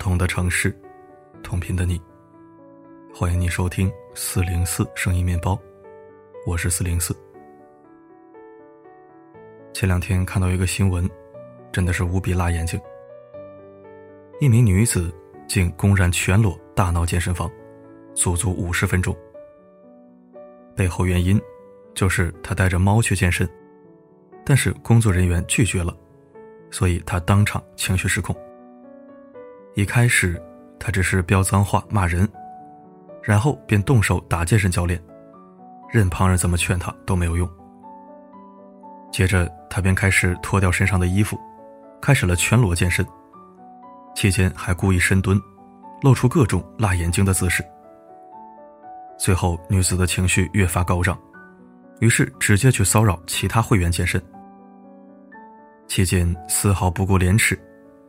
同的城市，同频的你，欢迎你收听四零四声音面包，我是四零四。前两天看到一个新闻，真的是无比辣眼睛。一名女子竟公然全裸大闹健身房，足足五十分钟。背后原因就是她带着猫去健身，但是工作人员拒绝了，所以她当场情绪失控。一开始，她只是飙脏话骂人，然后便动手打健身教练，任旁人怎么劝她都没有用。接着，她便开始脱掉身上的衣服，开始了全裸健身，期间还故意深蹲，露出各种辣眼睛的姿势。最后，女子的情绪越发高涨，于是直接去骚扰其他会员健身，期间丝毫不顾廉耻，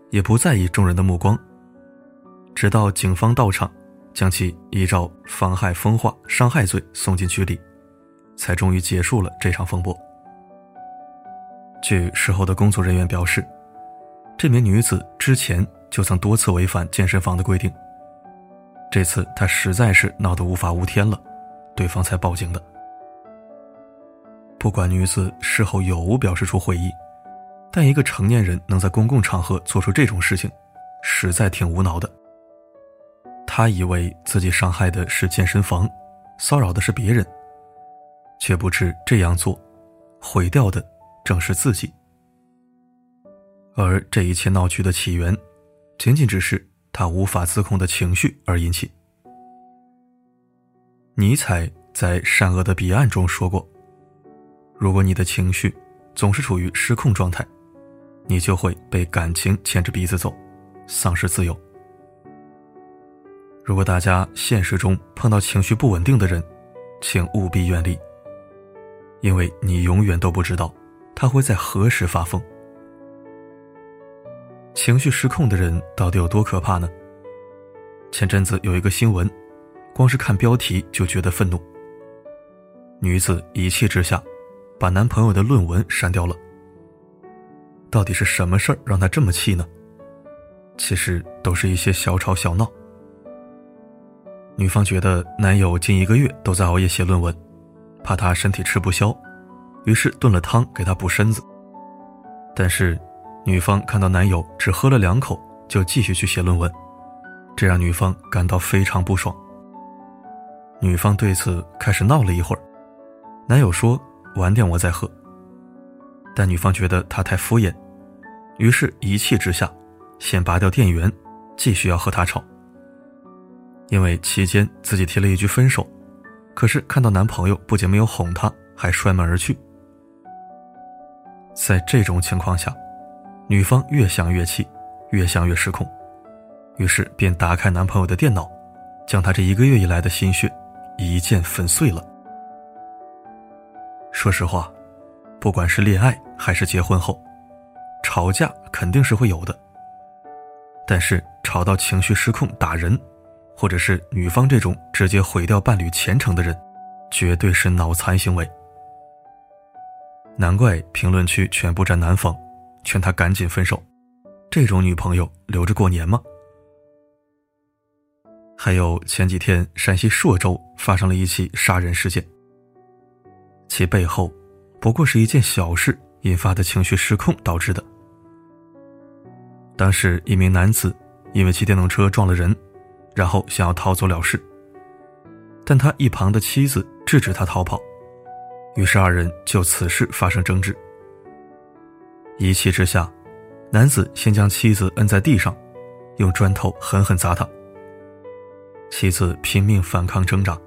也不在意众人的目光。直到警方到场，将其依照妨害风化、伤害罪送进局里，才终于结束了这场风波。据事后的工作人员表示，这名女子之前就曾多次违反健身房的规定。这次她实在是闹得无法无天了，对方才报警的。不管女子事后有无表示出悔意，但一个成年人能在公共场合做出这种事情，实在挺无脑的。他以为自己伤害的是健身房，骚扰的是别人，却不知这样做，毁掉的正是自己。而这一切闹剧的起源，仅仅只是他无法自控的情绪而引起。尼采在《善恶的彼岸》中说过：“如果你的情绪总是处于失控状态，你就会被感情牵着鼻子走，丧失自由。”如果大家现实中碰到情绪不稳定的人，请务必远离，因为你永远都不知道他会在何时发疯。情绪失控的人到底有多可怕呢？前阵子有一个新闻，光是看标题就觉得愤怒。女子一气之下，把男朋友的论文删掉了。到底是什么事儿让她这么气呢？其实都是一些小吵小闹。女方觉得男友近一个月都在熬夜写论文，怕他身体吃不消，于是炖了汤给他补身子。但是，女方看到男友只喝了两口就继续去写论文，这让女方感到非常不爽。女方对此开始闹了一会儿，男友说晚点我再喝。但女方觉得他太敷衍，于是一气之下，先拔掉电源，继续要和他吵。因为期间自己提了一句分手，可是看到男朋友不仅没有哄她，还摔门而去。在这种情况下，女方越想越气，越想越失控，于是便打开男朋友的电脑，将他这一个月以来的心血一剑粉碎了。说实话，不管是恋爱还是结婚后，吵架肯定是会有的，但是吵到情绪失控打人。或者是女方这种直接毁掉伴侣前程的人，绝对是脑残行为。难怪评论区全部站男方，劝他赶紧分手。这种女朋友留着过年吗？还有前几天山西朔州发生了一起杀人事件，其背后不过是一件小事引发的情绪失控导致的。当时一名男子因为骑电动车撞了人。然后想要逃走了事，但他一旁的妻子制止他逃跑，于是二人就此事发生争执。一气之下，男子先将妻子摁在地上，用砖头狠狠砸他。妻子拼命反抗挣扎，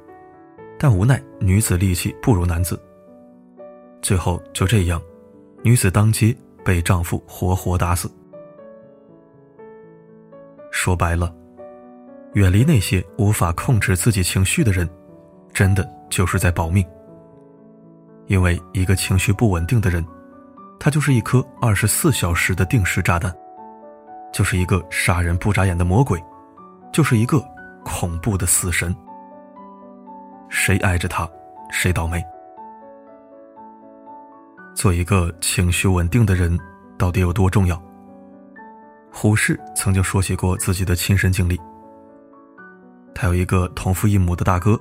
但无奈女子力气不如男子。最后就这样，女子当街被丈夫活活打死。说白了。远离那些无法控制自己情绪的人，真的就是在保命。因为一个情绪不稳定的人，他就是一颗二十四小时的定时炸弹，就是一个杀人不眨眼的魔鬼，就是一个恐怖的死神。谁挨着他，谁倒霉。做一个情绪稳定的人，到底有多重要？胡适曾经说起过自己的亲身经历。他有一个同父异母的大哥，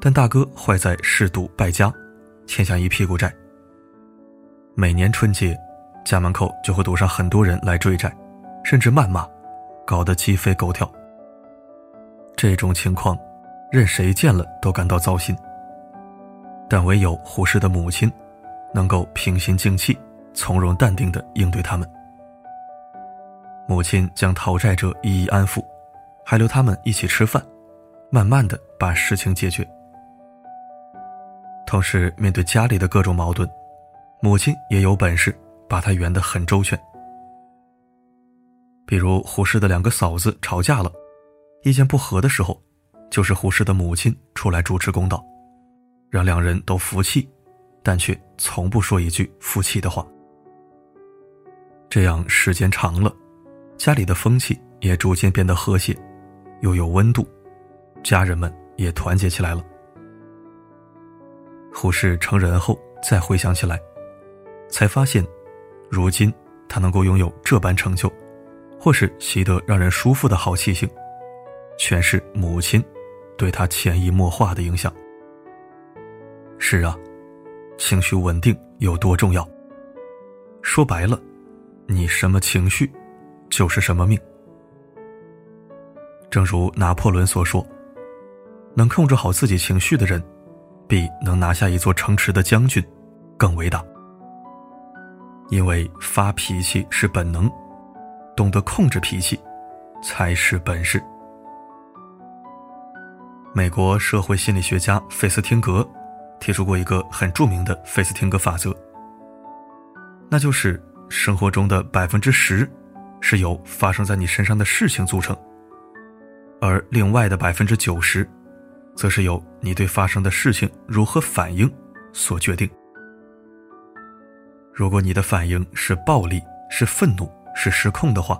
但大哥坏在嗜赌败家，欠下一屁股债。每年春节，家门口就会堵上很多人来追债，甚至谩骂，搞得鸡飞狗跳。这种情况，任谁见了都感到糟心。但唯有胡适的母亲，能够平心静气、从容淡定地应对他们。母亲将讨债者一一安抚。还留他们一起吃饭，慢慢的把事情解决。同时，面对家里的各种矛盾，母亲也有本事把他圆得很周全。比如胡适的两个嫂子吵架了，意见不合的时候，就是胡适的母亲出来主持公道，让两人都服气，但却从不说一句服气的话。这样时间长了，家里的风气也逐渐变得和谐。又有温度，家人们也团结起来了。胡适成人后再回想起来，才发现，如今他能够拥有这般成就，或是习得让人舒服的好气性，全是母亲对他潜移默化的影响。是啊，情绪稳定有多重要？说白了，你什么情绪，就是什么命。正如拿破仑所说：“能控制好自己情绪的人，比能拿下一座城池的将军更伟大。因为发脾气是本能，懂得控制脾气才是本事。”美国社会心理学家费斯汀格提出过一个很著名的费斯汀格法则，那就是生活中的百分之十是由发生在你身上的事情组成。而另外的百分之九十，则是由你对发生的事情如何反应所决定。如果你的反应是暴力、是愤怒、是失控的话，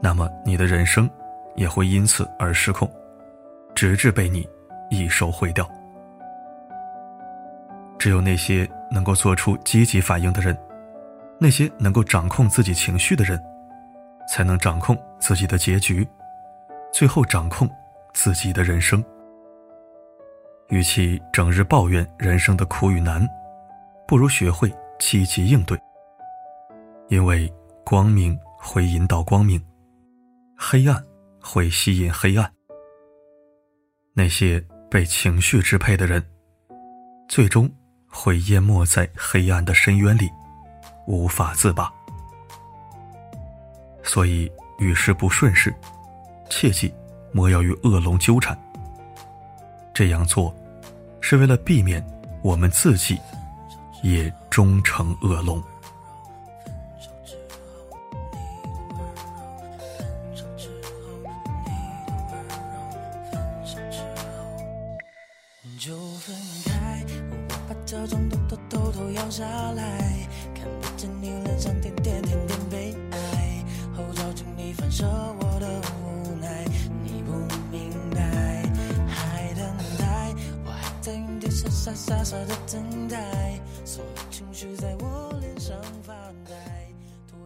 那么你的人生也会因此而失控，直至被你一手毁掉。只有那些能够做出积极反应的人，那些能够掌控自己情绪的人，才能掌控自己的结局。最后掌控自己的人生。与其整日抱怨人生的苦与难，不如学会积极应对。因为光明会引导光明，黑暗会吸引黑暗。那些被情绪支配的人，最终会淹没在黑暗的深渊里，无法自拔。所以遇事不顺时。切记，莫要与恶龙纠缠。这样做，是为了避免我们自己也终成恶龙。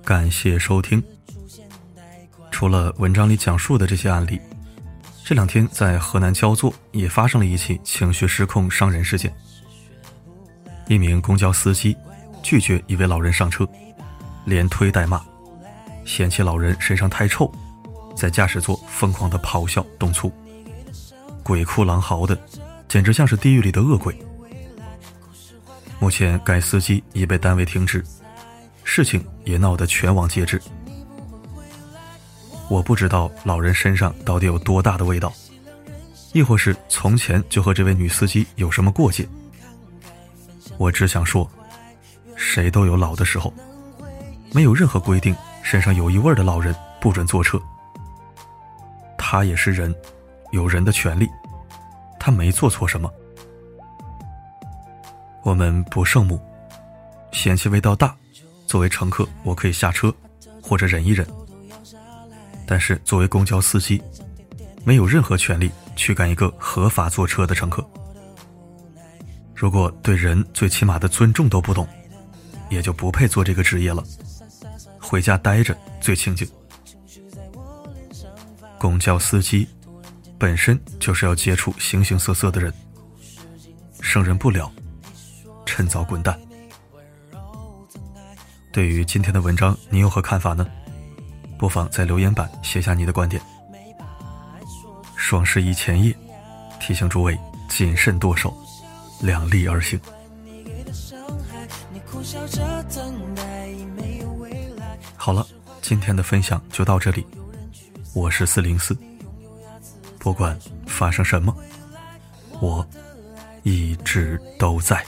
感谢收听。除了文章里讲述的这些案例，这两天在河南焦作也发生了一起情绪失控伤人事件。一名公交司机拒绝一位老人上车，连推带骂，嫌弃老人身上太臭，在驾驶座疯狂的咆哮动粗，鬼哭狼嚎的，简直像是地狱里的恶鬼。目前，该司机已被单位停职，事情也闹得全网皆知。我不知道老人身上到底有多大的味道，亦或是从前就和这位女司机有什么过节。我只想说，谁都有老的时候，没有任何规定身上有异味的老人不准坐车。他也是人，有人的权利，他没做错什么。我们不圣母，嫌弃味道大。作为乘客，我可以下车或者忍一忍。但是作为公交司机，没有任何权利驱赶一个合法坐车的乘客。如果对人最起码的尊重都不懂，也就不配做这个职业了。回家待着最清静。公交司机本身就是要接触形形色色的人，胜任不了，趁早滚蛋。对于今天的文章，你有何看法呢？不妨在留言板写下你的观点。双十一前夜，提醒诸位谨慎剁手，量力而行。好了，今天的分享就到这里。我是四零四，不管发生什么，我一直都在。